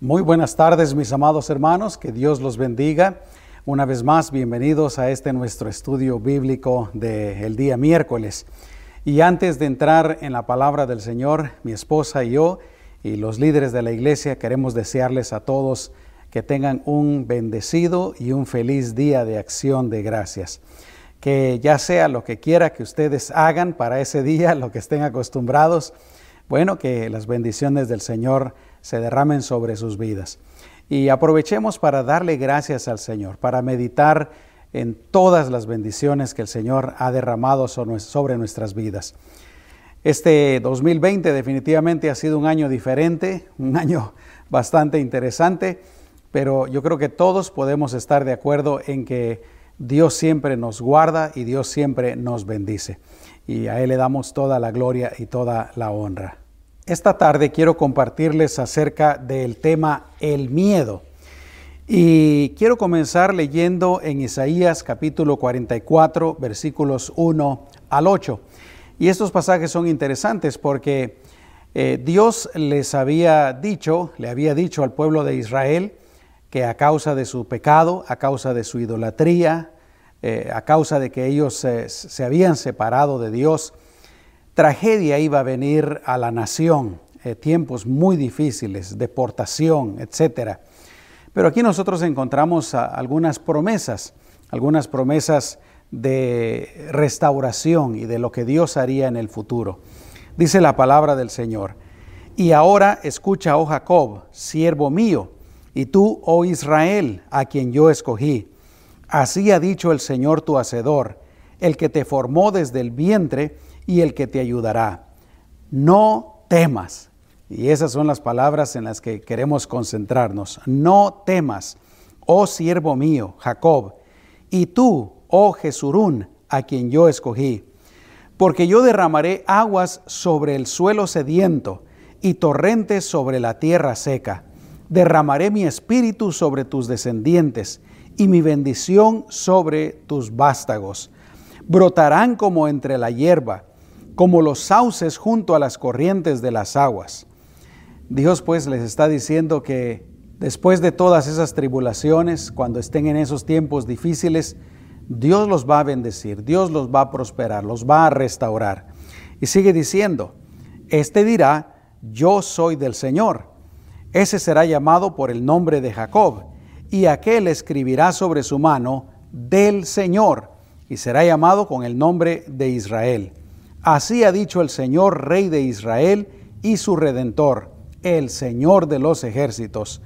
Muy buenas tardes, mis amados hermanos, que Dios los bendiga. Una vez más, bienvenidos a este nuestro estudio bíblico del día miércoles. Y antes de entrar en la palabra del Señor, mi esposa y yo y los líderes de la iglesia queremos desearles a todos que tengan un bendecido y un feliz día de acción de gracias. Que ya sea lo que quiera que ustedes hagan para ese día, lo que estén acostumbrados, bueno, que las bendiciones del Señor se derramen sobre sus vidas. Y aprovechemos para darle gracias al Señor, para meditar en todas las bendiciones que el Señor ha derramado sobre nuestras vidas. Este 2020 definitivamente ha sido un año diferente, un año bastante interesante, pero yo creo que todos podemos estar de acuerdo en que Dios siempre nos guarda y Dios siempre nos bendice. Y a Él le damos toda la gloria y toda la honra. Esta tarde quiero compartirles acerca del tema el miedo. Y quiero comenzar leyendo en Isaías capítulo 44 versículos 1 al 8. Y estos pasajes son interesantes porque eh, Dios les había dicho, le había dicho al pueblo de Israel que a causa de su pecado, a causa de su idolatría, eh, a causa de que ellos se habían separado de Dios, tragedia iba a venir a la nación, eh, tiempos muy difíciles, deportación, etc. Pero aquí nosotros encontramos algunas promesas, algunas promesas de restauración y de lo que Dios haría en el futuro. Dice la palabra del Señor. Y ahora escucha, oh Jacob, siervo mío, y tú, oh Israel, a quien yo escogí. Así ha dicho el Señor tu Hacedor, el que te formó desde el vientre y el que te ayudará. No temas. Y esas son las palabras en las que queremos concentrarnos. No temas, oh siervo mío, Jacob, y tú, oh Jesurún, a quien yo escogí. Porque yo derramaré aguas sobre el suelo sediento y torrentes sobre la tierra seca. Derramaré mi espíritu sobre tus descendientes y mi bendición sobre tus vástagos. Brotarán como entre la hierba como los sauces junto a las corrientes de las aguas. Dios pues les está diciendo que después de todas esas tribulaciones, cuando estén en esos tiempos difíciles, Dios los va a bendecir, Dios los va a prosperar, los va a restaurar. Y sigue diciendo, este dirá, yo soy del Señor. Ese será llamado por el nombre de Jacob, y aquel escribirá sobre su mano del Señor, y será llamado con el nombre de Israel. Así ha dicho el Señor, Rey de Israel y su Redentor, el Señor de los ejércitos.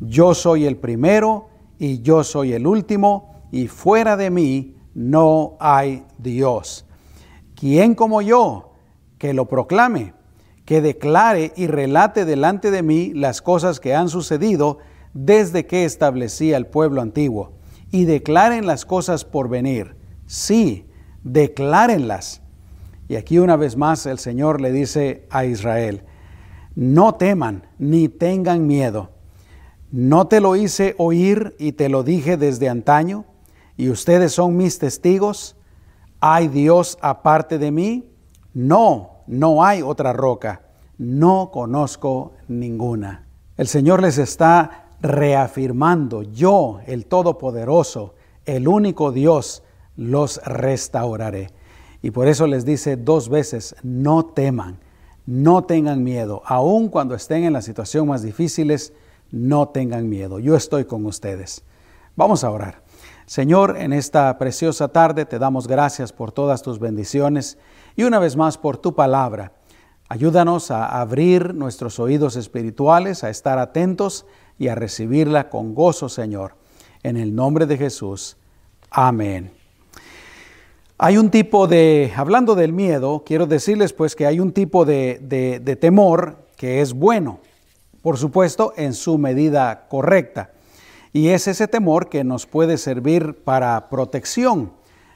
Yo soy el primero y yo soy el último, y fuera de mí no hay Dios. ¿Quién como yo que lo proclame, que declare y relate delante de mí las cosas que han sucedido desde que establecí al pueblo antiguo? Y declaren las cosas por venir. Sí, declárenlas y aquí una vez más el Señor le dice a Israel, no teman ni tengan miedo. ¿No te lo hice oír y te lo dije desde antaño? ¿Y ustedes son mis testigos? ¿Hay Dios aparte de mí? No, no hay otra roca. No conozco ninguna. El Señor les está reafirmando, yo, el Todopoderoso, el único Dios, los restauraré. Y por eso les dice dos veces, no teman, no tengan miedo, aun cuando estén en las situaciones más difíciles, no tengan miedo, yo estoy con ustedes. Vamos a orar. Señor, en esta preciosa tarde te damos gracias por todas tus bendiciones y una vez más por tu palabra. Ayúdanos a abrir nuestros oídos espirituales, a estar atentos y a recibirla con gozo, Señor. En el nombre de Jesús. Amén. Hay un tipo de, hablando del miedo, quiero decirles pues que hay un tipo de, temor que es bueno, por supuesto, en su medida correcta. Y es ese temor que nos puede servir para protección,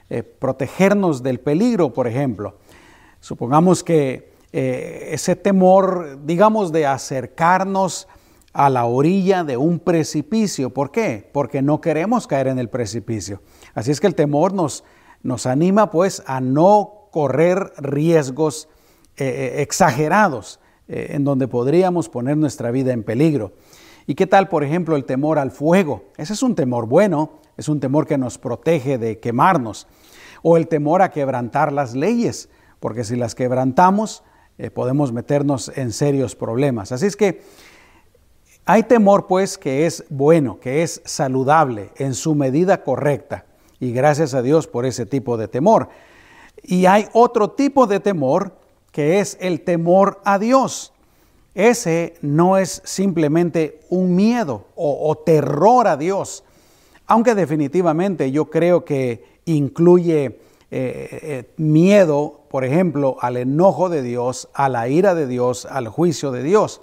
eh, protegernos del peligro, por ejemplo. Supongamos que eh, ese temor, digamos, de acercarnos a la orilla de un precipicio. ¿Por qué? Porque no queremos caer en el precipicio. Así es que el temor nos, nos anima pues a no correr riesgos eh, eh, exagerados eh, en donde podríamos poner nuestra vida en peligro. ¿Y qué tal, por ejemplo, el temor al fuego? Ese es un temor bueno, es un temor que nos protege de quemarnos. O el temor a quebrantar las leyes, porque si las quebrantamos, podemos meternos en serios problemas. Así es que hay temor pues que es bueno, que es saludable en su medida correcta. Y gracias a Dios por ese tipo de temor. Y hay otro tipo de temor que es el temor a Dios. Ese no es simplemente un miedo o, terror a Dios, aunque definitivamente yo creo que incluye eh, eh, miedo, por ejemplo, al enojo de Dios, a la ira de Dios, al juicio de Dios.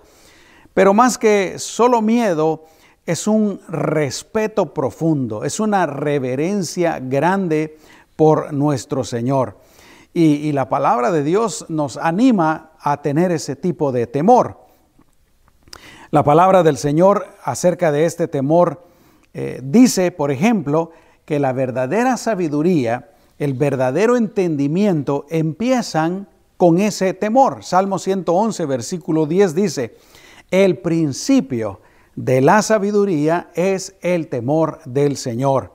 Pero más que solo miedo, es un respeto profundo, es una reverencia grande por nuestro Señor. Y, la palabra de Dios nos anima a tener ese tipo de temor. La palabra del Señor acerca de este temor eh, dice, por ejemplo, que la verdadera sabiduría, el verdadero entendimiento empiezan con ese temor. Salmo 111, versículo 10 dice, el principio de la sabiduría es el temor del Señor.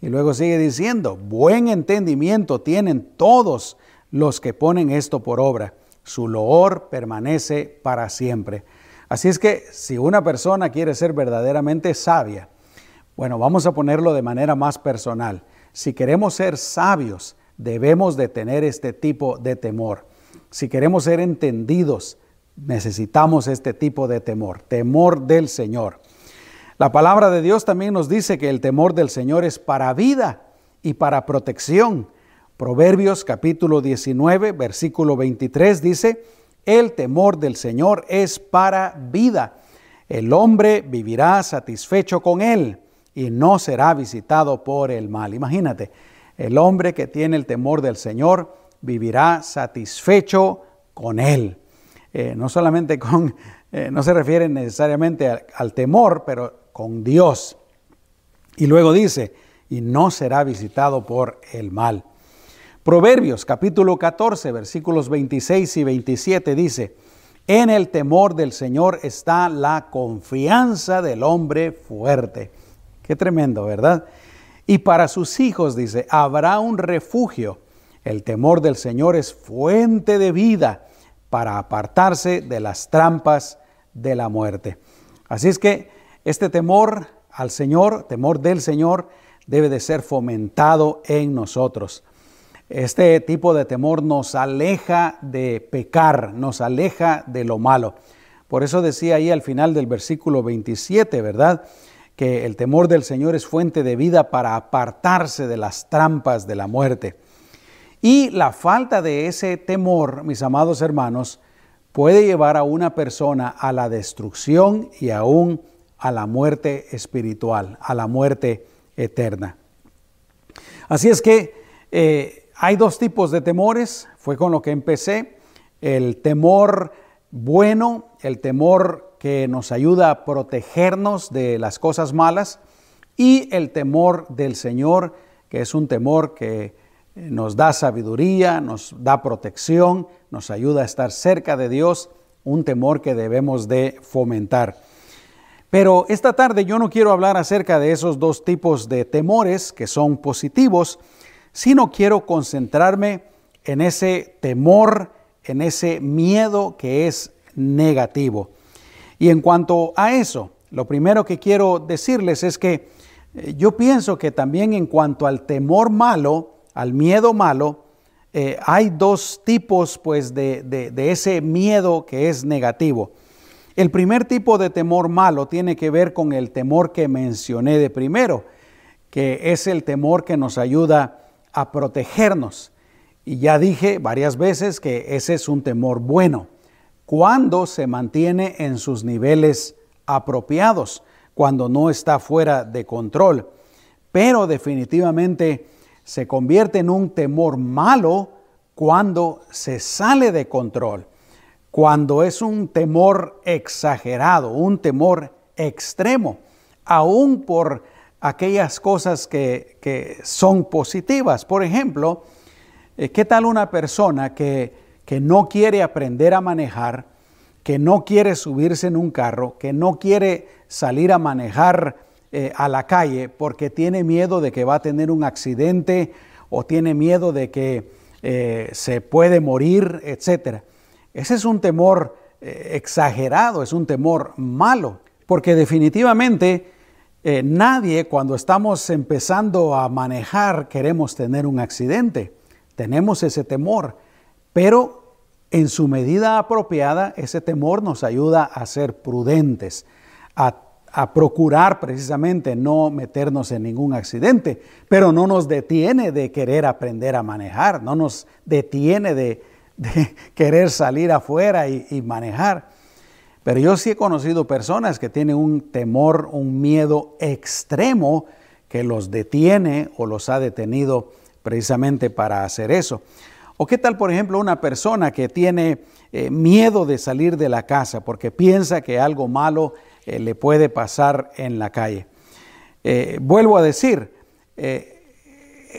Y luego sigue diciendo, buen entendimiento tienen todos los que ponen esto por obra. Su loor permanece para siempre. Así es que si una persona quiere ser verdaderamente sabia, bueno, vamos a ponerlo de manera más personal. Si queremos ser sabios, debemos de tener este tipo de temor. Si queremos ser entendidos, necesitamos este tipo de temor, temor del Señor. La palabra de Dios también nos dice que el temor del Señor es para vida y para protección. Proverbios capítulo 19, versículo 23 dice, el temor del Señor es para vida. El hombre vivirá satisfecho con él y no será visitado por el mal. Imagínate, el hombre que tiene el temor del Señor vivirá satisfecho con él. Eh, no solamente con, eh, no se refiere necesariamente al temor, pero con Dios. Y luego dice, y no será visitado por el mal. Proverbios capítulo 14 versículos 26 y 27 dice, en el temor del Señor está la confianza del hombre fuerte. Qué tremendo, ¿verdad? Y para sus hijos, dice, habrá un refugio. El temor del Señor es fuente de vida para apartarse de las trampas de la muerte. Así es que este temor al Señor, temor del Señor, debe de ser fomentado en nosotros. Este tipo de temor nos aleja de pecar, nos aleja de lo malo. Por eso decía ahí al final del versículo 27, ¿verdad? Que el temor del Señor es fuente de vida para apartarse de las trampas de la muerte. Y la falta de ese temor, mis amados hermanos, puede llevar a una persona a la destrucción y aún a la muerte espiritual, a la muerte eterna. Así es que eh, hay dos tipos de temores, fue con lo que empecé, el temor bueno, el temor que nos ayuda a protegernos de las cosas malas y el temor del Señor, que es un temor que nos da sabiduría, nos da protección, nos ayuda a estar cerca de Dios, un temor que debemos de fomentar. Pero esta tarde yo no quiero hablar acerca de esos dos tipos de temores que son positivos, sino quiero concentrarme en ese temor, en ese miedo que es negativo. Y en cuanto a eso, lo primero que quiero decirles es que eh, yo pienso que también en cuanto al temor malo, al miedo malo, eh, hay dos tipos pues de, de ese miedo que es negativo. El primer tipo de temor malo tiene que ver con el temor que mencioné de primero, que es el temor que nos ayuda a protegernos. Y ya dije varias veces que ese es un temor bueno, cuando se mantiene en sus niveles apropiados, cuando no está fuera de control. Pero definitivamente se convierte en un temor malo cuando se sale de control cuando es un temor exagerado, un temor extremo, aún por aquellas cosas que, son positivas. Por ejemplo, eh, ¿qué tal una persona que, que no quiere aprender a manejar, que no quiere subirse en un carro, que no quiere salir a manejar eh, a la calle porque tiene miedo de que va a tener un accidente o tiene miedo de que eh, se puede morir, etc. Ese es un temor eh, exagerado, es un temor malo, porque definitivamente nadie cuando estamos empezando a manejar queremos tener un accidente, tenemos ese temor, pero en su medida apropiada ese temor nos ayuda a ser prudentes, a a procurar precisamente no meternos en ningún accidente, pero no nos detiene de querer aprender a manejar, no nos detiene de, querer salir afuera y, manejar. Pero yo sí he conocido personas que tienen un temor, un miedo extremo que los detiene o los ha detenido precisamente para hacer eso. ¿O qué tal, por ejemplo, una persona que tiene eh, miedo de salir de la casa porque piensa que algo malo eh, le puede pasar en la calle. Eh, vuelvo a decir, eh,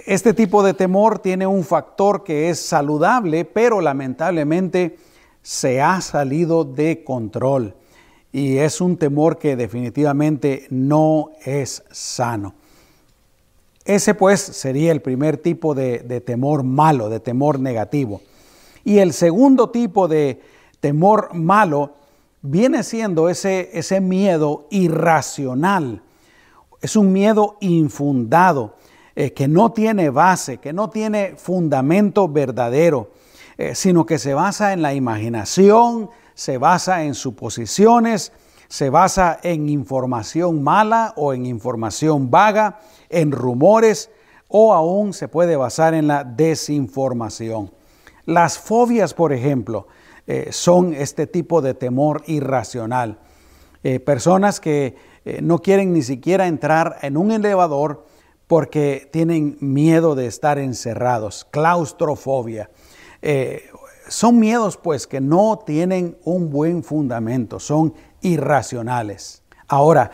este tipo de temor tiene un factor que es saludable, pero lamentablemente se ha salido de control y es un temor que definitivamente no es sano. Ese pues sería el primer tipo de, de, temor malo, de temor negativo. Y el segundo tipo de temor malo viene siendo ese, ese miedo irracional. Es un miedo infundado, eh, que no tiene base, que no tiene fundamento verdadero, eh, sino que se basa en la imaginación, se basa en suposiciones, se basa en información mala o en información vaga, en rumores o aún se puede basar en la desinformación. Las fobias, por ejemplo, eh, son este tipo de temor irracional. Eh, personas que eh, no quieren ni siquiera entrar en un elevador porque tienen miedo de estar encerrados, claustrofobia. son miedos pues que no tienen un buen fundamento, son irracionales. Ahora,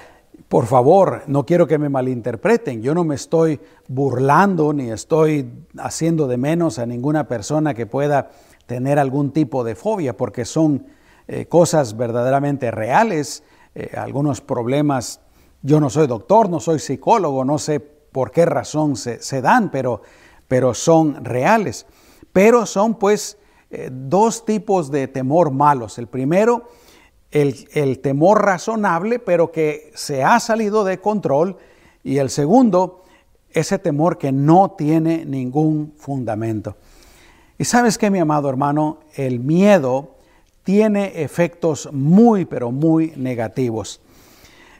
por favor, no quiero que me malinterpreten, yo no me estoy burlando ni estoy haciendo de menos a ninguna persona que pueda tener algún tipo de fobia, porque son eh, cosas verdaderamente reales, eh, algunos problemas, yo no soy doctor, no soy psicólogo, no sé por qué razón se, dan, pero, pero, son reales. Pero son pues eh, dos tipos de temor malos. El primero, el, el temor razonable, pero que se ha salido de control. Y el segundo, ese temor que no tiene ningún fundamento. Y sabes que, mi amado hermano, el miedo tiene efectos muy, pero muy negativos.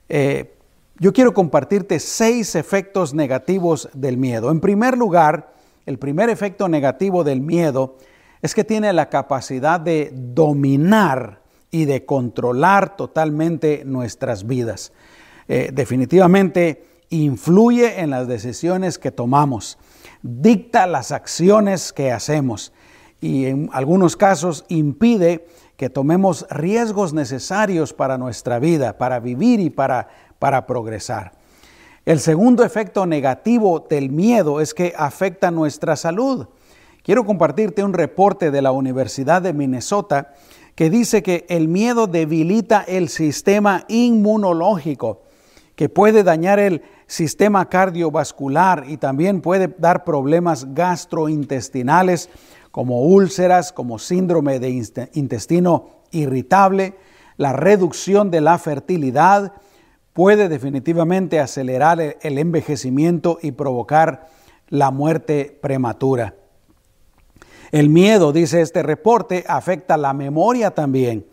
Eh, yo quiero compartirte seis efectos negativos del miedo. En primer lugar, el primer efecto negativo del miedo es que tiene la capacidad de dominar y de controlar totalmente nuestras vidas. Eh, definitivamente influye en las decisiones que tomamos dicta las acciones que hacemos y en algunos casos impide que tomemos riesgos necesarios para nuestra vida, para vivir y para, para progresar. El segundo efecto negativo del miedo es que afecta nuestra salud. Quiero compartirte un reporte de la Universidad de Minnesota que dice que el miedo debilita el sistema inmunológico, que puede dañar el sistema cardiovascular y también puede dar problemas gastrointestinales como úlceras, como síndrome de intestino irritable, la reducción de la fertilidad, puede definitivamente acelerar el envejecimiento y provocar la muerte prematura. El miedo, dice este reporte, afecta la memoria también.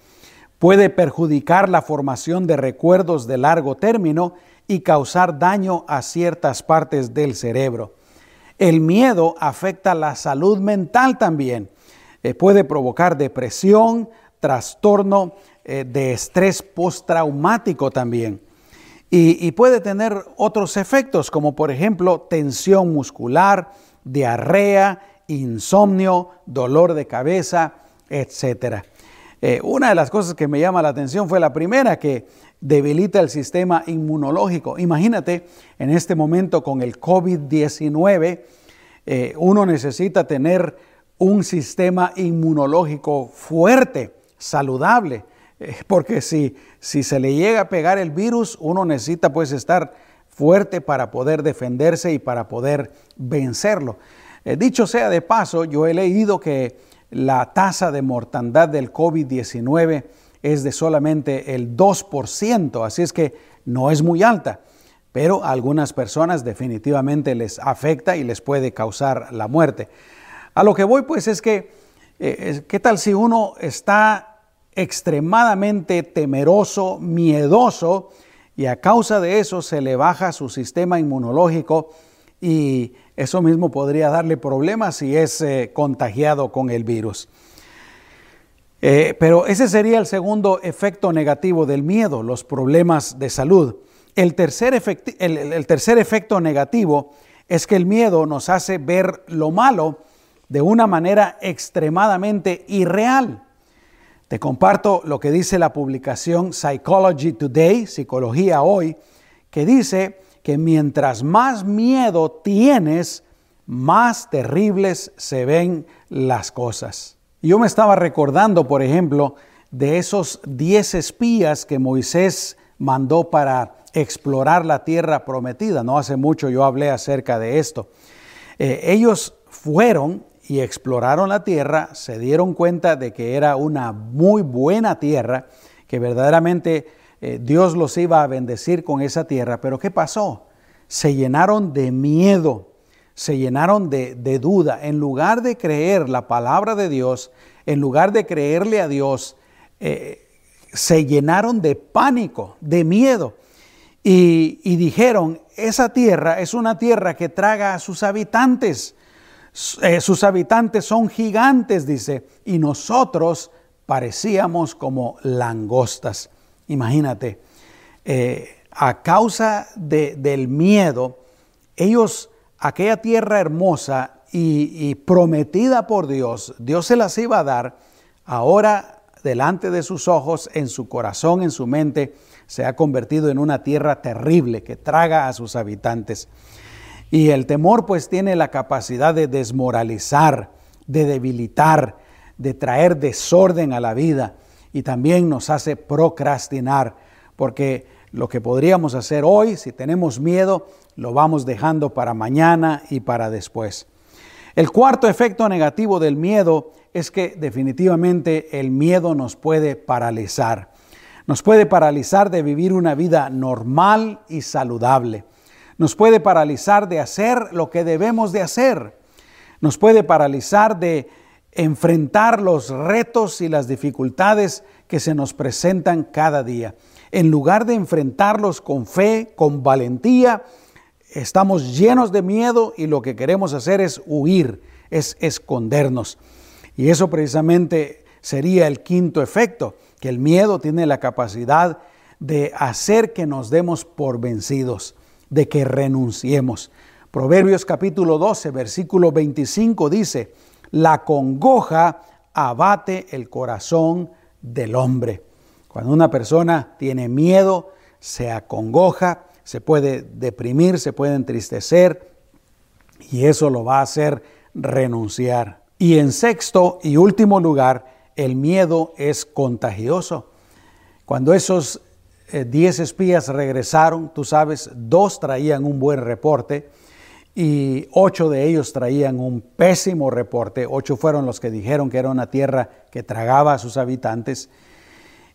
Puede perjudicar la formación de recuerdos de largo término y causar daño a ciertas partes del cerebro. El miedo afecta la salud mental también. Eh, puede provocar depresión, trastorno eh, de estrés postraumático también. Y, y puede tener otros efectos como por ejemplo tensión muscular, diarrea, insomnio, dolor de cabeza, etc. Eh, una de las cosas que me llama la atención fue la primera, que debilita el sistema inmunológico. Imagínate, en este momento con el COVID-19, eh, uno necesita tener un sistema inmunológico fuerte, saludable. eh, porque si, si se le llega a pegar el virus, uno necesita pues estar fuerte para poder defenderse y para poder vencerlo. Dicho sea de paso, yo he leído que la tasa de mortandad del COVID-19 es de solamente el 2%, así es que no es muy alta, pero a algunas personas definitivamente les afecta y les puede causar la muerte. A lo que voy pues es que, eh, ¿qué tal si uno está extremadamente temeroso, miedoso, y a causa de eso se le baja su sistema inmunológico y eso mismo podría darle problemas si es eh, contagiado con el virus. Eh, pero ese sería el segundo efecto negativo del miedo, los problemas de salud. El tercer, el tercer efecto negativo es que el miedo nos hace ver lo malo de una manera extremadamente irreal. Te comparto lo que dice la publicación Psychology Today, Psicología Hoy, que dice que mientras más miedo tienes, más terribles se ven las cosas. Yo me estaba recordando, por ejemplo, de esos diez espías que Moisés mandó para explorar la tierra prometida. No hace mucho yo hablé acerca de esto. Eh, ellos fueron y exploraron la tierra, se dieron cuenta de que era una muy buena tierra, que verdaderamente eh, Dios los iba a bendecir con esa tierra. Pero ¿qué pasó? Se llenaron de miedo se llenaron de, duda. En lugar de creer la palabra de Dios, en lugar de creerle a Dios, eh, se llenaron de pánico, de miedo. Y, dijeron, esa tierra es una tierra que traga a sus habitantes. Eh, sus habitantes son gigantes, dice, y nosotros parecíamos como langostas. Imagínate, eh, a causa del miedo, ellos aquella tierra hermosa y, prometida por Dios, Dios se las iba a dar, ahora delante de sus ojos, en su corazón, en su mente, se ha convertido en una tierra terrible que traga a sus habitantes. Y el temor pues tiene la capacidad de desmoralizar, de debilitar, de traer desorden a la vida y también nos hace procrastinar, porque lo que podríamos hacer hoy, si tenemos miedo, lo vamos dejando para mañana y para después. El cuarto efecto negativo del miedo es que definitivamente el miedo nos puede paralizar. Nos puede paralizar de vivir una vida normal y saludable. Nos puede paralizar de hacer lo que debemos de hacer. Nos puede paralizar de enfrentar los retos y las dificultades que se nos presentan cada día. En lugar de enfrentarlos con fe, con valentía, estamos llenos de miedo y lo que queremos hacer es huir, es escondernos. Y eso precisamente sería el quinto efecto, que el miedo tiene la capacidad de hacer que nos demos por vencidos, de que renunciemos. Proverbios capítulo 12, versículo 25 dice, la congoja abate el corazón del hombre. Cuando una persona tiene miedo, se acongoja, se puede deprimir, se puede entristecer y eso lo va a hacer renunciar. Y en sexto y último lugar, el miedo es contagioso. Cuando esos eh, diez espías regresaron, tú sabes, dos traían un buen reporte y ocho de ellos traían un pésimo reporte. Ocho fueron los que dijeron que era una tierra que tragaba a sus habitantes.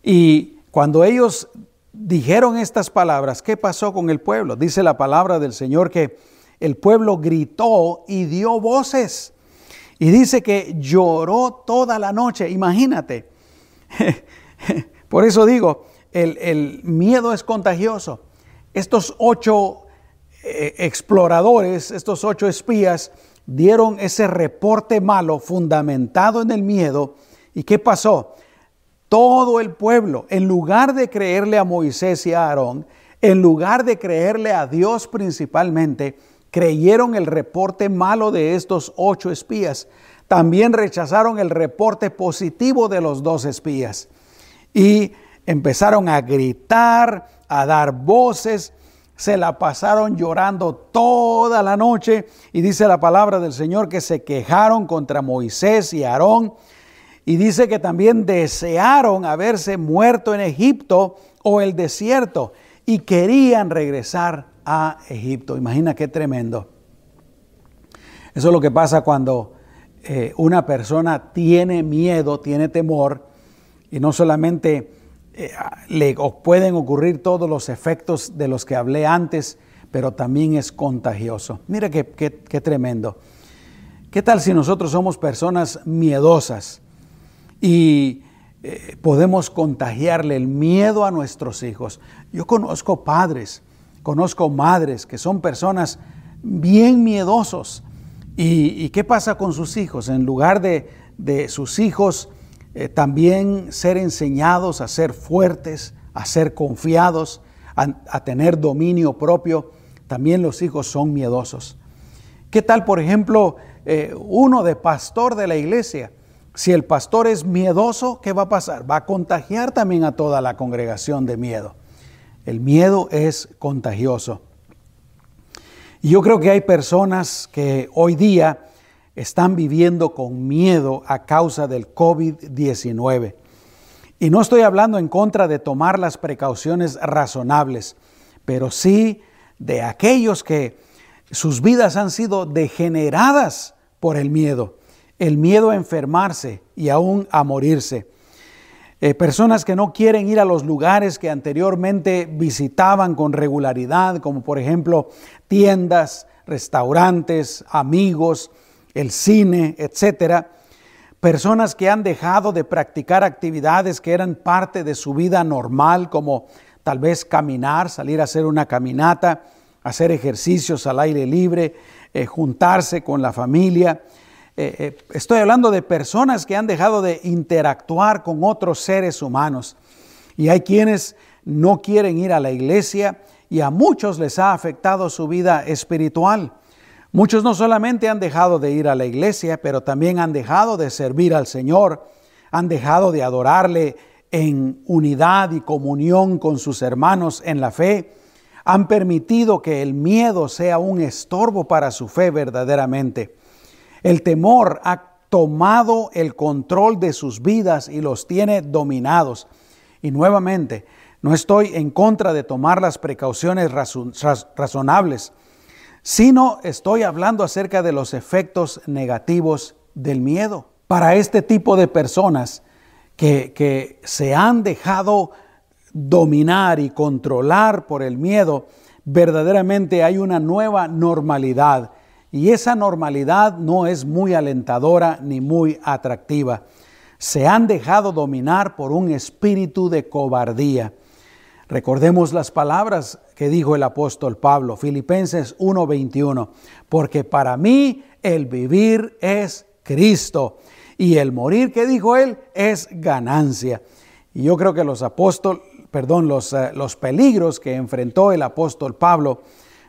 Y cuando ellos dijeron estas palabras, ¿qué pasó con el pueblo? Dice la palabra del Señor que el pueblo gritó y dio voces. Y dice que lloró toda la noche. Imagínate. Por eso digo, el, miedo es contagioso. Estos ocho eh, exploradores, estos ocho espías, dieron ese reporte malo fundamentado en el miedo. ¿Y qué pasó? todo el pueblo, en lugar de creerle a Moisés y a Aarón, en lugar de creerle a Dios principalmente, creyeron el reporte malo de estos ocho espías. También rechazaron el reporte positivo de los dos espías. Y empezaron a gritar, a dar voces, se la pasaron llorando toda la noche. Y dice la palabra del Señor que se quejaron contra Moisés y Aarón Y dice que también desearon haberse muerto en Egipto o el desierto y querían regresar a Egipto. Imagina qué tremendo. Eso es lo que pasa cuando eh, una persona tiene miedo, tiene temor, y no solamente le pueden ocurrir todos los efectos de los que hablé antes, pero también es contagioso. Mira qué, qué tremendo. ¿Qué tal si nosotros somos personas miedosas y eh, podemos contagiarle el miedo a nuestros hijos? Yo conozco padres, conozco madres que son personas bien miedosos ¿Y, qué pasa con sus hijos? En lugar de, sus hijos eh, también ser enseñados a ser fuertes, a ser confiados, a, tener dominio propio, también los hijos son miedosos. ¿Qué tal, por ejemplo, eh, uno de pastor de la iglesia? Si el pastor es miedoso, ¿qué va a pasar? Va a contagiar también a toda la congregación de miedo. El miedo es contagioso. Y yo creo que hay personas que hoy día están viviendo con miedo a causa del COVID-19. Y no estoy hablando en contra de tomar las precauciones razonables, pero sí de aquellos que sus vidas han sido degeneradas por el miedo, el miedo a enfermarse y aún a morirse. Eh, personas que no quieren ir a los lugares que anteriormente visitaban con regularidad, como por ejemplo tiendas, restaurantes, amigos, el cine, etcétera. Personas que han dejado de practicar actividades que eran parte de su vida normal, como tal vez caminar, salir a hacer una caminata, hacer ejercicios al aire libre, eh, juntarse con la familia. Eh, eh, estoy hablando de personas que han dejado de interactuar con otros seres humanos. Y hay quienes no quieren ir a la iglesia y a muchos les ha afectado su vida espiritual. Muchos no solamente han dejado de ir a la iglesia, pero también han dejado de servir al Señor, han dejado de adorarle en unidad y comunión con sus hermanos en la fe, han permitido que el miedo sea un estorbo para su fe verdaderamente. El temor ha tomado el control de sus vidas y los tiene dominados. Y nuevamente, no estoy en contra de tomar las precauciones razonables, sino estoy hablando acerca de los efectos negativos del miedo. Para este tipo de personas que, que se han dejado dominar y controlar por el miedo, verdaderamente hay una nueva normalidad y esa normalidad no es muy alentadora ni muy atractiva. Se han dejado dominar por un espíritu de cobardía. Recordemos las palabras que dijo el apóstol Pablo, Filipenses 1:21, porque para mí el vivir es Cristo y el morir, que dijo él, es ganancia. Y yo creo que los apóstoles, perdón, los, eh, los peligros que enfrentó el apóstol Pablo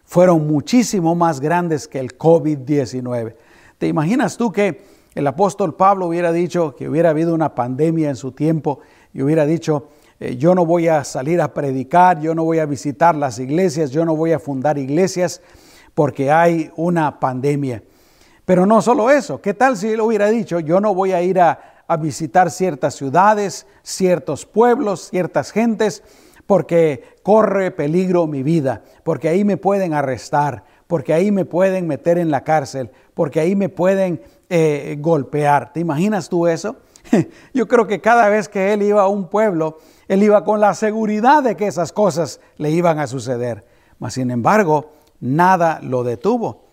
fueron muchísimo más grandes que el COVID-19. ¿Te imaginas tú que el apóstol Pablo hubiera dicho que hubiera habido una pandemia en su tiempo y hubiera dicho, eh, yo no voy a salir a predicar, yo no voy a visitar las iglesias, yo no voy a fundar iglesias porque hay una pandemia? Pero no solo eso, ¿qué tal si él hubiera dicho, yo no voy a ir a, visitar ciertas ciudades, ciertos pueblos, ciertas gentes? porque corre peligro mi vida, porque ahí me pueden arrestar, porque ahí me pueden meter en la cárcel, porque ahí me pueden eh, golpear. ¿Te imaginas tú eso? Yo creo que cada vez que él iba a un pueblo, él iba con la seguridad de que esas cosas le iban a suceder. Mas sin embargo, nada lo detuvo.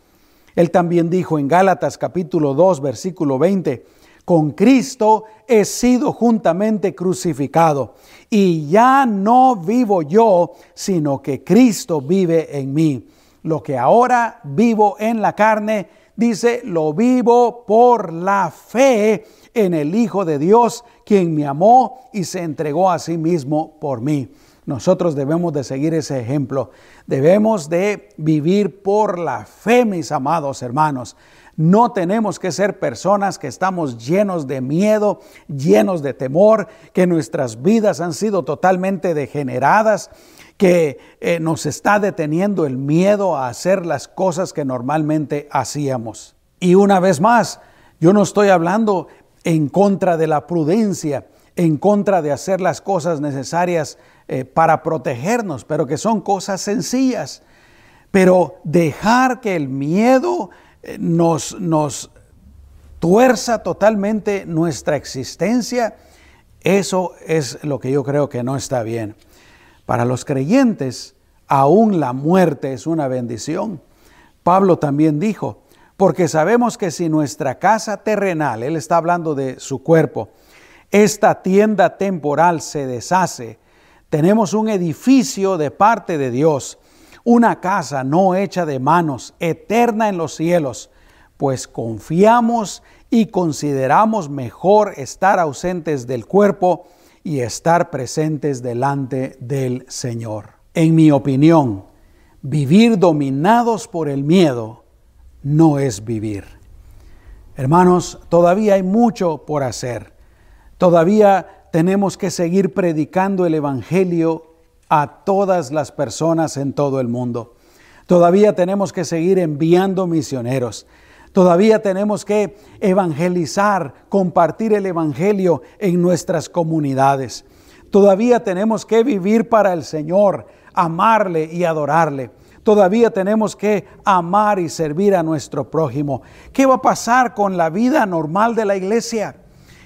Él también dijo en Gálatas capítulo 2, versículo 20, con Cristo he sido juntamente crucificado y ya no vivo yo, sino que Cristo vive en mí. Lo que ahora vivo en la carne, dice, lo vivo por la fe en el Hijo de Dios, quien me amó y se entregó a sí mismo por mí. Nosotros debemos de seguir ese ejemplo. Debemos de vivir por la fe, mis amados hermanos. No tenemos que ser personas que estamos llenos de miedo, llenos de temor, que nuestras vidas han sido totalmente degeneradas, que eh, nos está deteniendo el miedo a hacer las cosas que normalmente hacíamos. Y una vez más, yo no estoy hablando en contra de la prudencia, en contra de hacer las cosas necesarias eh, para protegernos, pero que son cosas sencillas. Pero dejar que el miedo eh, nos, nos tuerza totalmente nuestra existencia, eso es lo que yo creo que no está bien. Para los creyentes, aún la muerte es una bendición. Pablo también dijo, porque sabemos que si nuestra casa terrenal, él está hablando de su cuerpo, esta tienda temporal se deshace, tenemos un edificio de parte de Dios, una casa no hecha de manos, eterna en los cielos, pues confiamos y consideramos mejor estar ausentes del cuerpo y estar presentes delante del Señor. En mi opinión, vivir dominados por el miedo no es vivir. Hermanos, todavía hay mucho por hacer. Todavía tenemos que seguir predicando el Evangelio a todas las personas en todo el mundo. Todavía tenemos que seguir enviando misioneros. Todavía tenemos que evangelizar, compartir el Evangelio en nuestras comunidades. Todavía tenemos que vivir para el Señor, amarle y adorarle. Todavía tenemos que amar y servir a nuestro prójimo. ¿Qué va a pasar con la vida normal de la iglesia?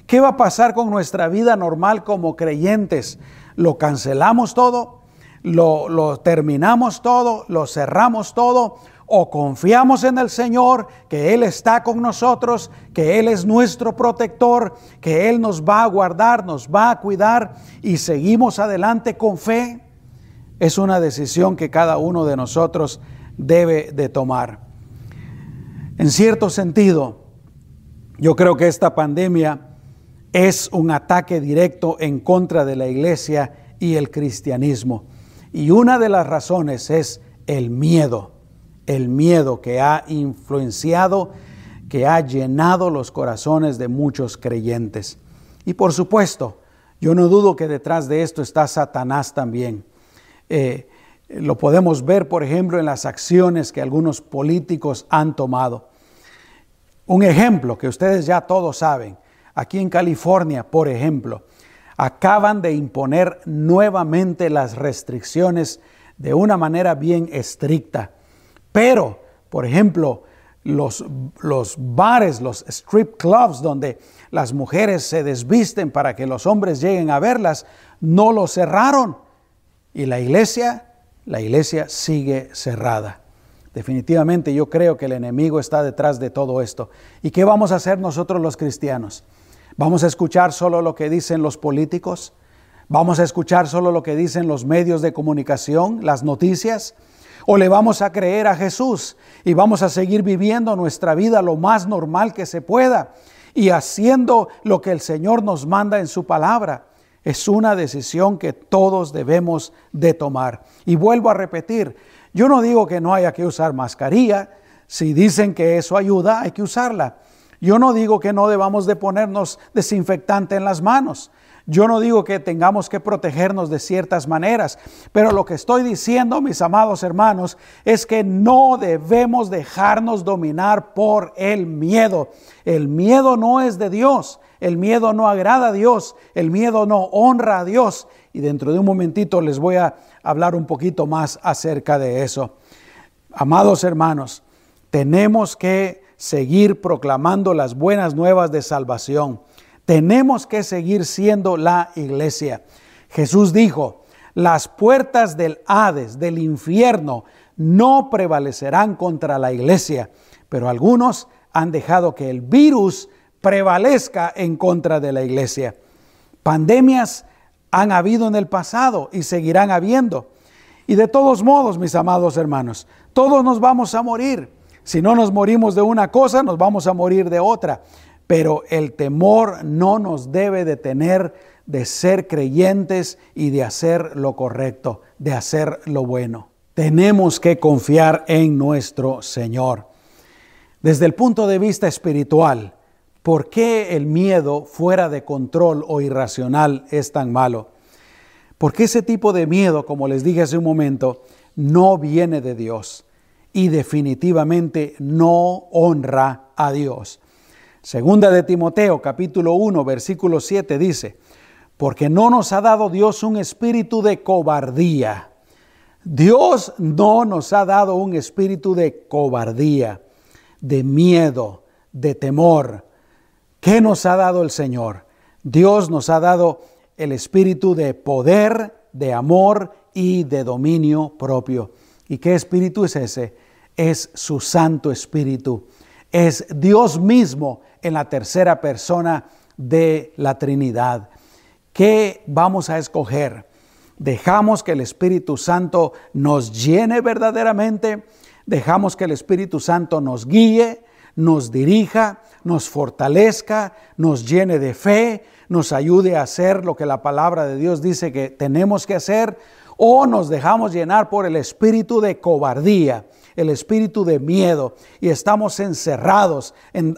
¿Qué va a pasar con nuestra vida normal como creyentes? ¿Lo cancelamos todo? ¿Lo, terminamos todo? ¿Lo cerramos todo? ¿O confiamos en el Señor, que Él está con nosotros, que Él es nuestro protector, que Él nos va a guardar, nos va a cuidar y seguimos adelante con fe? Es una decisión que cada uno de nosotros debe de tomar. En cierto sentido, yo creo que esta pandemia es un ataque directo en contra de la iglesia y el cristianismo. Y una de las razones es el miedo, el miedo que ha influenciado, que ha llenado los corazones de muchos creyentes. Y por supuesto, yo no dudo que detrás de esto está Satanás también. Eh, lo podemos ver, por ejemplo, en las acciones que algunos políticos han tomado. Un ejemplo que ustedes ya todos saben Aquí en California, por ejemplo, acaban de imponer nuevamente las restricciones de una manera bien estricta. Pero, por ejemplo, los, los, bares, los strip clubs donde las mujeres se desvisten para que los hombres lleguen a verlas, no lo cerraron. Y la iglesia, la iglesia sigue cerrada. Definitivamente yo creo que el enemigo está detrás de todo esto. ¿Y qué vamos a hacer nosotros los cristianos? ¿Vamos a escuchar solo lo que dicen los políticos? ¿Vamos a escuchar solo lo que dicen los medios de comunicación, las noticias? ¿O le vamos a creer a Jesús y vamos a seguir viviendo nuestra vida lo más normal que se pueda y haciendo lo que el Señor nos manda en su palabra? Es una decisión que todos debemos de tomar. Y vuelvo a repetir, yo no digo que no haya que usar mascarilla, si dicen que eso ayuda, hay que usarla. Yo no digo que no debamos de ponernos desinfectante en las manos. Yo no digo que tengamos que protegernos de ciertas maneras, pero lo que estoy diciendo, mis amados hermanos, es que no debemos dejarnos dominar por el miedo. El miedo no es de Dios, el miedo no agrada a Dios, el miedo no honra a Dios. Y dentro de un momentito les voy a hablar un poquito más acerca de eso. Amados hermanos, tenemos que seguir proclamando las buenas nuevas de salvación. Tenemos que seguir siendo la iglesia. Jesús dijo, las puertas del Hades, del infierno, no prevalecerán contra la iglesia, pero algunos han dejado que el virus prevalezca en contra de la iglesia. Pandemias han habido en el pasado y seguirán habiendo. Y de todos modos, mis amados hermanos, todos nos vamos a morir. Si no nos morimos de una cosa, nos vamos a morir de otra. Pero el temor no nos debe detener de ser creyentes y de hacer lo correcto, de hacer lo bueno. Tenemos que confiar en nuestro Señor. Desde el punto de vista espiritual, ¿por qué el miedo fuera de control o irracional es tan malo? Porque ese tipo de miedo, como les dije hace un momento, no viene de Dios y definitivamente no honra a Dios. Segunda de Timoteo capítulo 1 versículo 7 dice, porque no nos ha dado Dios un espíritu de cobardía. Dios no nos ha dado un espíritu de cobardía, de miedo, de temor. ¿Qué nos ha dado el Señor? Dios nos ha dado el espíritu de poder, de amor y de dominio propio. ¿Y qué espíritu es ese? Es su Santo Espíritu. Es Dios mismo en la tercera persona de la Trinidad. ¿Qué vamos a escoger? ¿Dejamos que el Espíritu Santo nos llene verdaderamente? ¿Dejamos que el Espíritu Santo nos guíe, nos dirija, nos fortalezca, nos llene de fe, nos ayude a hacer lo que la palabra de Dios dice que tenemos que hacer? ¿O nos dejamos llenar por el espíritu de cobardía? El espíritu de miedo y estamos encerrados,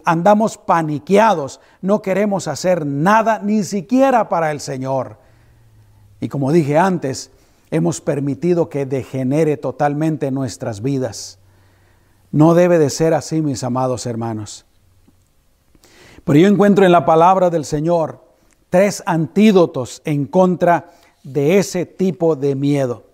andamos paniqueados, no queremos hacer nada ni siquiera para el Señor. Y como dije antes, hemos permitido que degenere totalmente nuestras vidas. No debe de ser así, mis amados hermanos. Pero yo encuentro en la palabra del Señor tres antídotos en contra de ese tipo de miedo.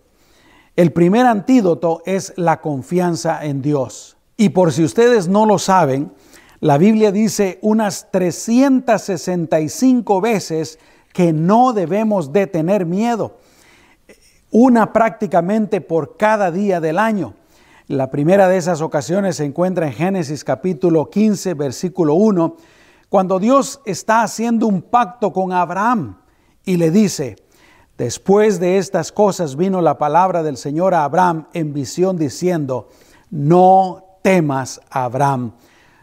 El primer antídoto es la confianza en Dios. Y por si ustedes no lo saben, la Biblia dice unas 365 veces que no debemos de tener miedo. Una prácticamente por cada día del año. La primera de esas ocasiones se encuentra en Génesis capítulo 15, versículo 1, cuando Dios está haciendo un pacto con Abraham y le dice, Después de estas cosas vino la palabra del Señor a Abraham en visión diciendo, no temas, Abraham,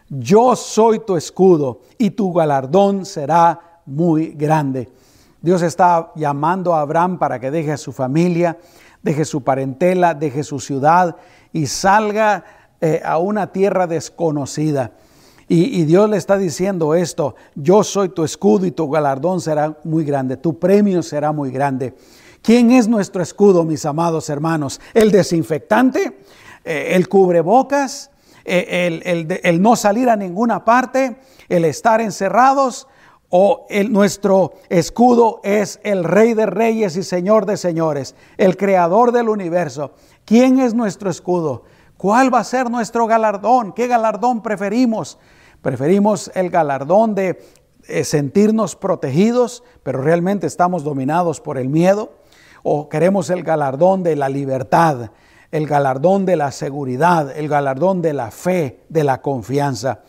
yo soy tu escudo y tu galardón será muy grande. Dios está llamando a Abraham para que deje a su familia, deje su parentela, deje su ciudad y salga eh, a una tierra desconocida. Y, Dios le está diciendo esto, yo soy tu escudo y tu galardón será muy grande, tu premio será muy grande. ¿Quién es nuestro escudo, mis amados hermanos? ¿El desinfectante? Eh, ¿El cubrebocas? Eh, el, no salir a ninguna parte? ¿El estar encerrados? ¿O el, nuestro escudo es el Rey de Reyes y Señor de Señores, el Creador del universo? ¿Quién es nuestro escudo? ¿Cuál va a ser nuestro galardón? ¿Qué galardón preferimos? Preferimos el galardón de eh, sentirnos protegidos, pero realmente estamos dominados por el miedo. O queremos el galardón de la libertad, el galardón de la seguridad, el galardón de la fe, de la confianza.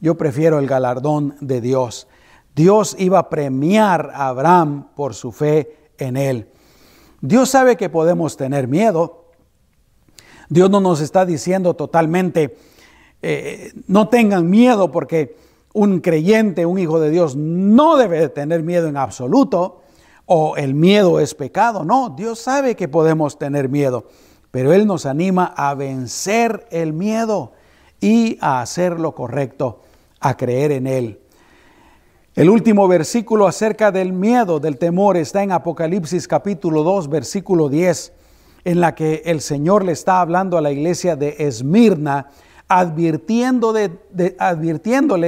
Yo prefiero el galardón de Dios. Dios iba a premiar a Abraham por su fe en él. Dios sabe que podemos tener miedo. Dios no nos está diciendo totalmente, eh, no tengan miedo porque un creyente, un hijo de Dios, no debe tener miedo en absoluto o el miedo es pecado. No, Dios sabe que podemos tener miedo, pero Él nos anima a vencer el miedo y a hacer lo correcto, a creer en Él. El último versículo acerca del miedo, del temor, está en Apocalipsis capítulo 2, versículo 10, en la que el Señor le está hablando a la iglesia de Esmirna advirtiéndole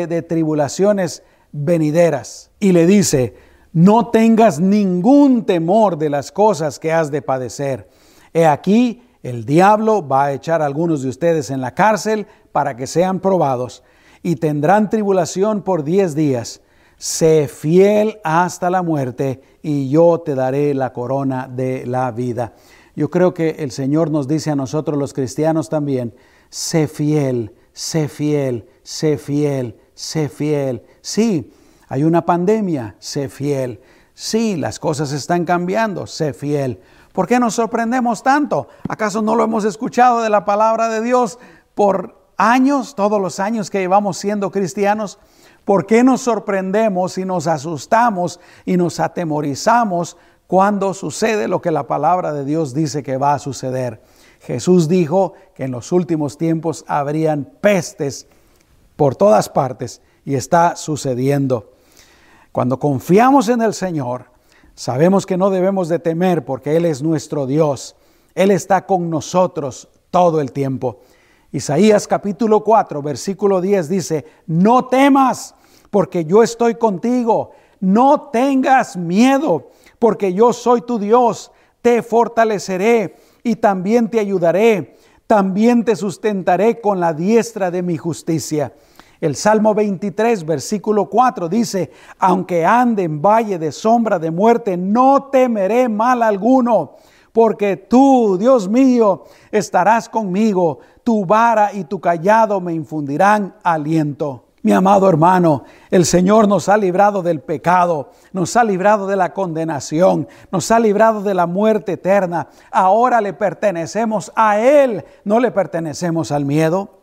de tribulaciones venideras. Y le dice, no tengas ningún temor de las cosas que has de padecer. He aquí, el diablo va a echar a algunos de ustedes en la cárcel para que sean probados y tendrán tribulación por diez días. Sé fiel hasta la muerte y yo te daré la corona de la vida. Yo creo que el Señor nos dice a nosotros los cristianos también, sé fiel, sé fiel, sé fiel, sé fiel. Sí, hay una pandemia, sé fiel. Sí, las cosas están cambiando, sé fiel. ¿Por qué nos sorprendemos tanto? ¿Acaso no lo hemos escuchado de la palabra de Dios por años, todos los años que llevamos siendo cristianos? ¿Por qué nos sorprendemos y nos asustamos y nos atemorizamos cuando sucede lo que la palabra de Dios dice que va a suceder? Jesús dijo que en los últimos tiempos habrían pestes por todas partes y está sucediendo. Cuando confiamos en el Señor, sabemos que no debemos de temer porque Él es nuestro Dios. Él está con nosotros todo el tiempo. Isaías capítulo 4, versículo 10 dice, no temas, porque yo estoy contigo. No tengas miedo, porque yo soy tu Dios. Te fortaleceré y también te ayudaré. También te sustentaré con la diestra de mi justicia. El Salmo 23, versículo 4 dice, aunque ande en valle de sombra de muerte, no temeré mal alguno, porque tú, Dios mío, estarás conmigo, tu vara y tu callado me infundirán aliento. Mi amado hermano, el Señor nos ha librado del pecado, nos ha librado de la condenación, nos ha librado de la muerte eterna. Ahora le pertenecemos a Él, no le pertenecemos al miedo.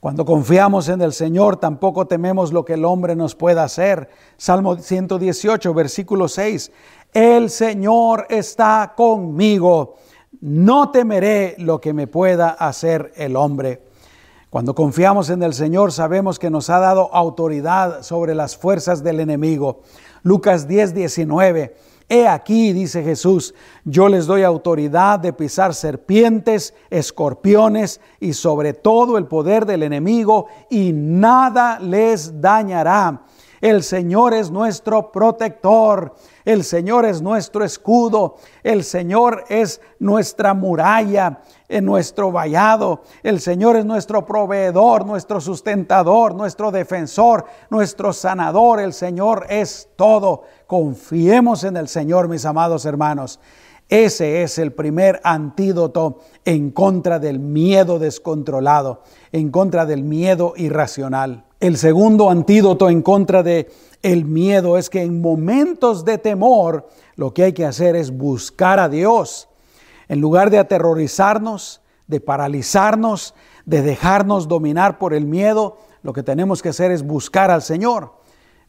Cuando confiamos en el Señor, tampoco tememos lo que el hombre nos pueda hacer. Salmo 118, versículo 6. El Señor está conmigo. No temeré lo que me pueda hacer el hombre. Cuando confiamos en el Señor sabemos que nos ha dado autoridad sobre las fuerzas del enemigo. Lucas 10, 19. He aquí, dice Jesús, yo les doy autoridad de pisar serpientes, escorpiones y sobre todo el poder del enemigo y nada les dañará. El Señor es nuestro protector. El Señor es nuestro escudo, el Señor es nuestra muralla, en nuestro vallado, el Señor es nuestro proveedor, nuestro sustentador, nuestro defensor, nuestro sanador, el Señor es todo. Confiemos en el Señor, mis amados hermanos. Ese es el primer antídoto en contra del miedo descontrolado, en contra del miedo irracional. El segundo antídoto en contra de el miedo es que en momentos de temor lo que hay que hacer es buscar a Dios. En lugar de aterrorizarnos, de paralizarnos, de dejarnos dominar por el miedo, lo que tenemos que hacer es buscar al Señor.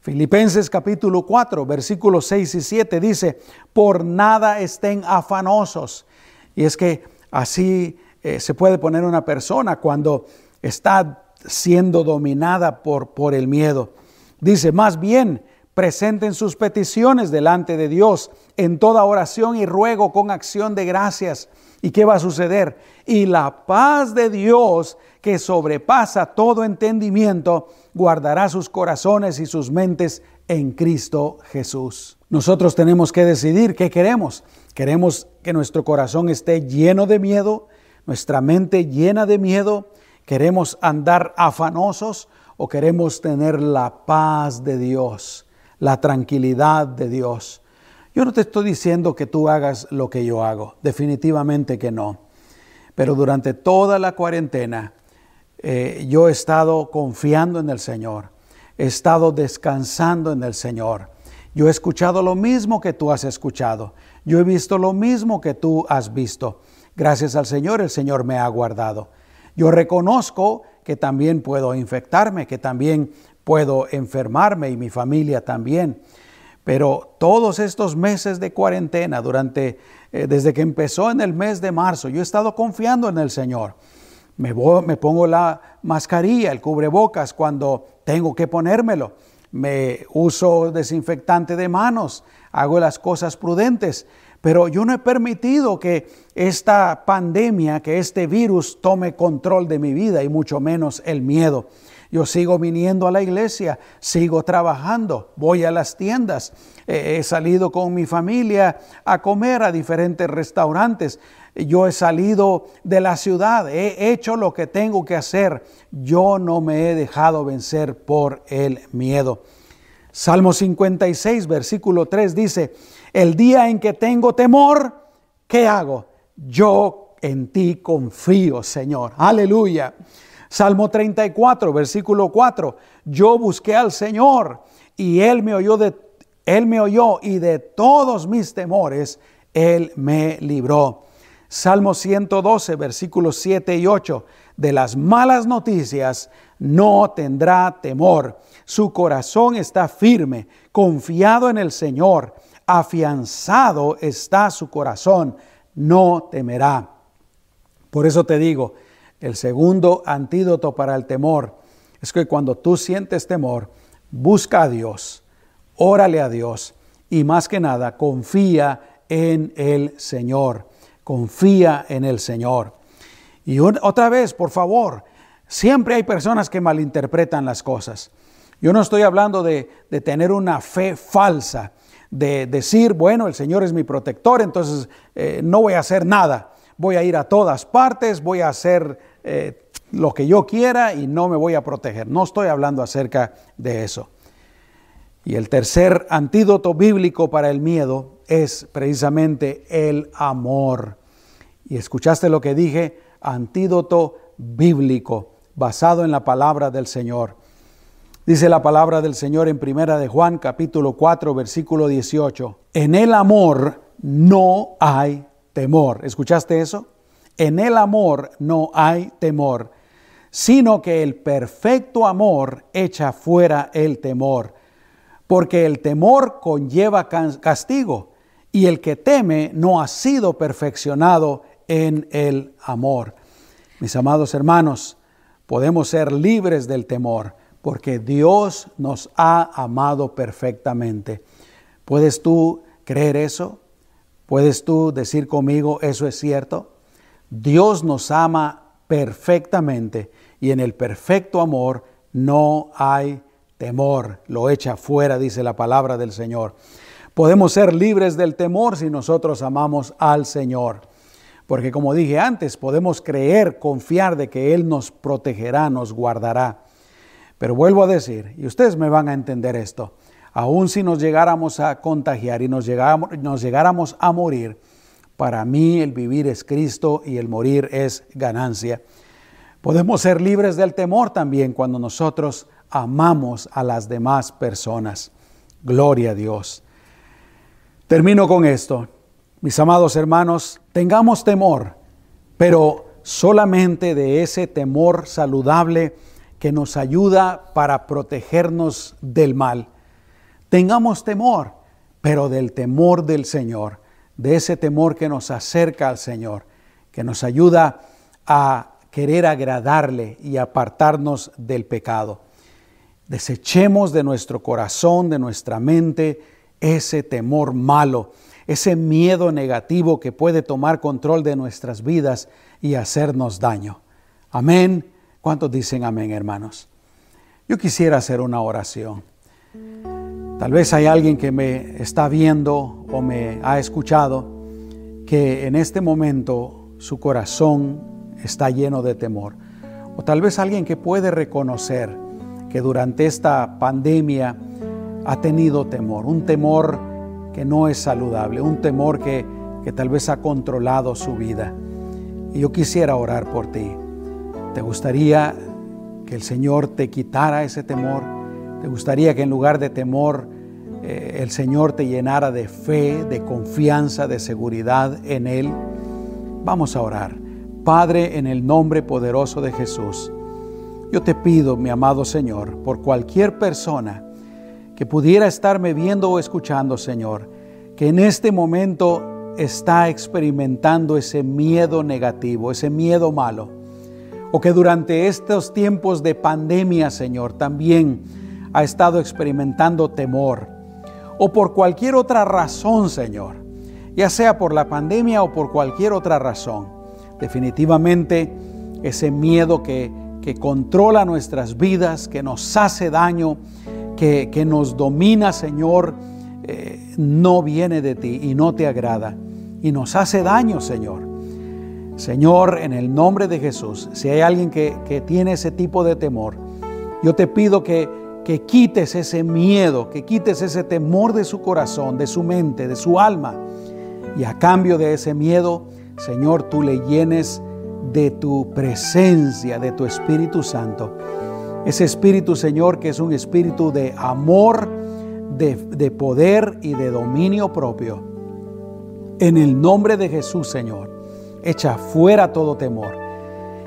Filipenses capítulo 4, versículos 6 y 7 dice, por nada estén afanosos. Y es que así eh, se puede poner una persona cuando está siendo dominada por, por el miedo. Dice, más bien, presenten sus peticiones delante de Dios en toda oración y ruego con acción de gracias. ¿Y qué va a suceder? Y la paz de Dios, que sobrepasa todo entendimiento, guardará sus corazones y sus mentes en Cristo Jesús. Nosotros tenemos que decidir qué queremos. ¿Queremos que nuestro corazón esté lleno de miedo, nuestra mente llena de miedo? ¿Queremos andar afanosos o queremos tener la paz de Dios, la tranquilidad de Dios? Yo no te estoy diciendo que tú hagas lo que yo hago, definitivamente que no. Pero durante toda la cuarentena eh, yo he estado confiando en el Señor, he estado descansando en el Señor. Yo he escuchado lo mismo que tú has escuchado, yo he visto lo mismo que tú has visto. Gracias al Señor el Señor me ha guardado. Yo reconozco que también puedo infectarme, que también puedo enfermarme y mi familia también. Pero todos estos meses de cuarentena, durante, eh, desde que empezó en el mes de marzo, yo he estado confiando en el Señor. Me, me pongo la mascarilla, el cubrebocas cuando tengo que ponérmelo. Me uso desinfectante de manos, hago las cosas prudentes. Pero yo no he permitido que esta pandemia, que este virus tome control de mi vida y mucho menos el miedo. Yo sigo viniendo a la iglesia, sigo trabajando, voy a las tiendas, he salido con mi familia a comer a diferentes restaurantes, yo he salido de la ciudad, he hecho lo que tengo que hacer, yo no me he dejado vencer por el miedo. Salmo 56, versículo 3 dice, el día en que tengo temor, ¿qué hago? Yo en ti confío, Señor. Aleluya. Salmo 34, versículo 4. Yo busqué al Señor y él me oyó de él me oyó y de todos mis temores él me libró. Salmo 112, versículos 7 y 8. De las malas noticias no tendrá temor. Su corazón está firme, confiado en el Señor afianzado está su corazón, no temerá. Por eso te digo, el segundo antídoto para el temor es que cuando tú sientes temor, busca a Dios, órale a Dios y más que nada confía en el Señor, confía en el Señor. Y otra vez, por favor, siempre hay personas que malinterpretan las cosas. Yo no estoy hablando de, tener una fe falsa, de decir, bueno, el Señor es mi protector, entonces eh, no voy a hacer nada. Voy a ir a todas partes, voy a hacer eh, lo que yo quiera y no me voy a proteger. No estoy hablando acerca de eso. Y el tercer antídoto bíblico para el miedo es precisamente el amor. Y escuchaste lo que dije, antídoto bíblico basado en la palabra del Señor. Dice la palabra del Señor en Primera de Juan capítulo 4 versículo 18. En el amor no hay temor. ¿Escuchaste eso? En el amor no hay temor, sino que el perfecto amor echa fuera el temor, porque el temor conlleva castigo y el que teme no ha sido perfeccionado en el amor. Mis amados hermanos, podemos ser libres del temor porque Dios nos ha amado perfectamente. ¿Puedes tú creer eso? ¿Puedes tú decir conmigo, eso es cierto? Dios nos ama perfectamente y en el perfecto amor no hay temor. Lo echa fuera, dice la palabra del Señor. Podemos ser libres del temor si nosotros amamos al Señor. Porque como dije antes, podemos creer, confiar de que Él nos protegerá, nos guardará. Pero vuelvo a decir, y ustedes me van a entender esto, aun si nos llegáramos a contagiar y nos llegáramos, nos llegáramos a morir, para mí el vivir es Cristo y el morir es ganancia. Podemos ser libres del temor también cuando nosotros amamos a las demás personas. Gloria a Dios. Termino con esto. Mis amados hermanos, tengamos temor, pero solamente de ese temor saludable que nos ayuda para protegernos del mal. Tengamos temor, pero del temor del Señor, de ese temor que nos acerca al Señor, que nos ayuda a querer agradarle y apartarnos del pecado. Desechemos de nuestro corazón, de nuestra mente, ese temor malo, ese miedo negativo que puede tomar control de nuestras vidas y hacernos daño. Amén ¿Cuántos dicen amén, hermanos? Yo quisiera hacer una oración. Tal vez hay alguien que me está viendo o me ha escuchado que en este momento su corazón está lleno de temor. O tal vez alguien que puede reconocer que durante esta pandemia ha tenido temor, un temor que no es saludable, un temor que, que tal vez ha controlado su vida. Y yo quisiera orar por ti. ¿Te gustaría que el Señor te quitara ese temor? ¿Te gustaría que en lugar de temor eh, el Señor te llenara de fe, de confianza, de seguridad en Él? Vamos a orar. Padre, en el nombre poderoso de Jesús, yo te pido, mi amado Señor, por cualquier persona que pudiera estarme viendo o escuchando, Señor, que en este momento está experimentando ese miedo negativo, ese miedo malo o que durante estos tiempos de pandemia, Señor, también ha estado experimentando temor, o por cualquier otra razón, Señor, ya sea por la pandemia o por cualquier otra razón. Definitivamente ese miedo que, que controla nuestras vidas, que nos hace daño, que, que nos domina, Señor, eh, no viene de ti y no te agrada y nos hace daño, Señor. Señor, en el nombre de Jesús, si hay alguien que, tiene ese tipo de temor, yo te pido que, que quites ese miedo, que quites ese temor de su corazón, de su mente, de su alma. Y a cambio de ese miedo, Señor, tú le llenes de tu presencia, de tu Espíritu Santo. Ese Espíritu, Señor, que es un espíritu de amor, de, de poder y de dominio propio. En el nombre de Jesús, Señor echa fuera todo temor.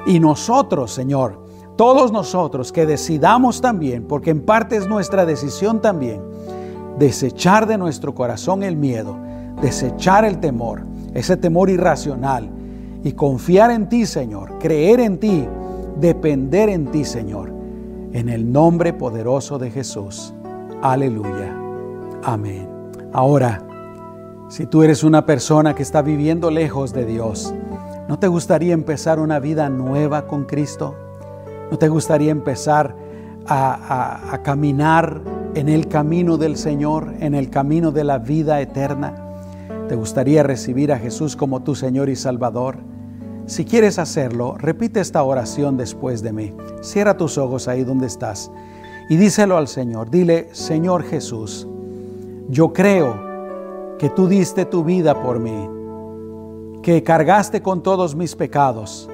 Y nosotros, Señor, todos nosotros que decidamos también, porque en parte es nuestra decisión también, desechar de nuestro corazón el miedo, desechar el temor, ese temor irracional, y confiar en ti, Señor, creer en ti, depender en ti, Señor, en el nombre poderoso de Jesús. Aleluya. Amén. Ahora, si tú eres una persona que está viviendo lejos de Dios, ¿no te gustaría empezar una vida nueva con Cristo? ¿No te gustaría empezar a, caminar en el camino del Señor, en el camino de la vida eterna? ¿Te gustaría recibir a Jesús como tu Señor y Salvador? Si quieres hacerlo, repite esta oración después de mí. Cierra tus ojos ahí donde estás y díselo al Señor. Dile, Señor Jesús, yo creo que tú diste tu vida por mí, que cargaste con todos mis pecados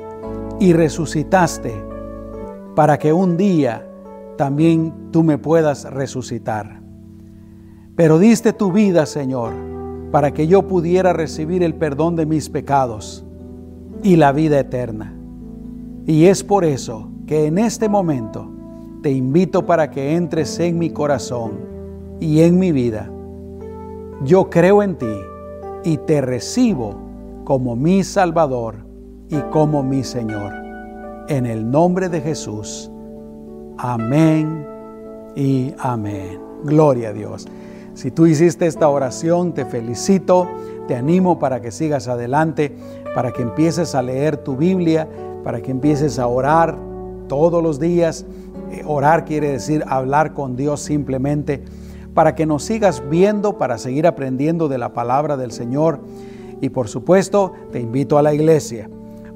y resucitaste para que un día también tú me puedas resucitar. Pero diste tu vida, Señor, para que yo pudiera recibir el perdón de mis pecados y la vida eterna. Y es por eso que en este momento te invito para que entres en mi corazón y en mi vida. Yo creo en ti y te recibo como mi Salvador y como mi Señor. En el nombre de Jesús. Amén y amén. Gloria a Dios. Si tú hiciste esta oración, te felicito, te animo para que sigas adelante, para que empieces a leer tu Biblia, para que empieces a orar todos los días eh, orar quiere decir hablar con Dios simplemente para que nos sigas viendo, para seguir aprendiendo de la palabra del Señor. Y por supuesto, te invito a la iglesia.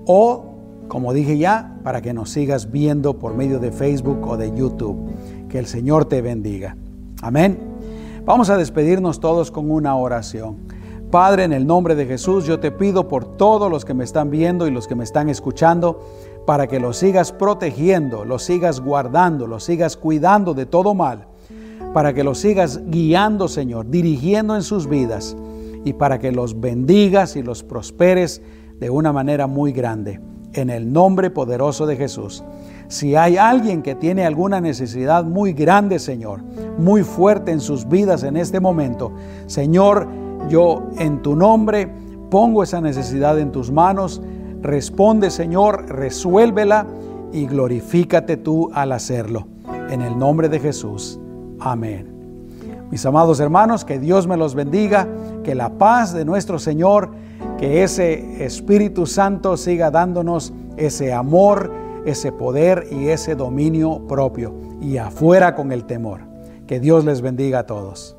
O, como dije ya, para que nos sigas viendo por medio de Facebook o de YouTube. Que el Señor te bendiga. Amén. Vamos a despedirnos todos con una oración. Padre, en el nombre de Jesús, yo te pido por todos los que me están viendo y los que me están escuchando, para que los sigas protegiendo, los sigas guardando, los sigas cuidando de todo mal, para que los sigas guiando, Señor, dirigiendo en sus vidas y para que los bendigas y los prosperes de una manera muy grande. En el nombre poderoso de Jesús. Si hay alguien que tiene alguna necesidad muy grande, Señor, muy fuerte en sus vidas en este momento, Señor, yo en tu nombre pongo esa necesidad en tus manos Responde, Señor, resuélvela y glorifícate tú al hacerlo. En el nombre de Jesús. Amén. Mis amados hermanos, que Dios me los bendiga, que la paz de nuestro Señor, que ese Espíritu Santo siga dándonos ese amor, ese poder y ese dominio propio. Y afuera con el temor. Que Dios les bendiga a todos.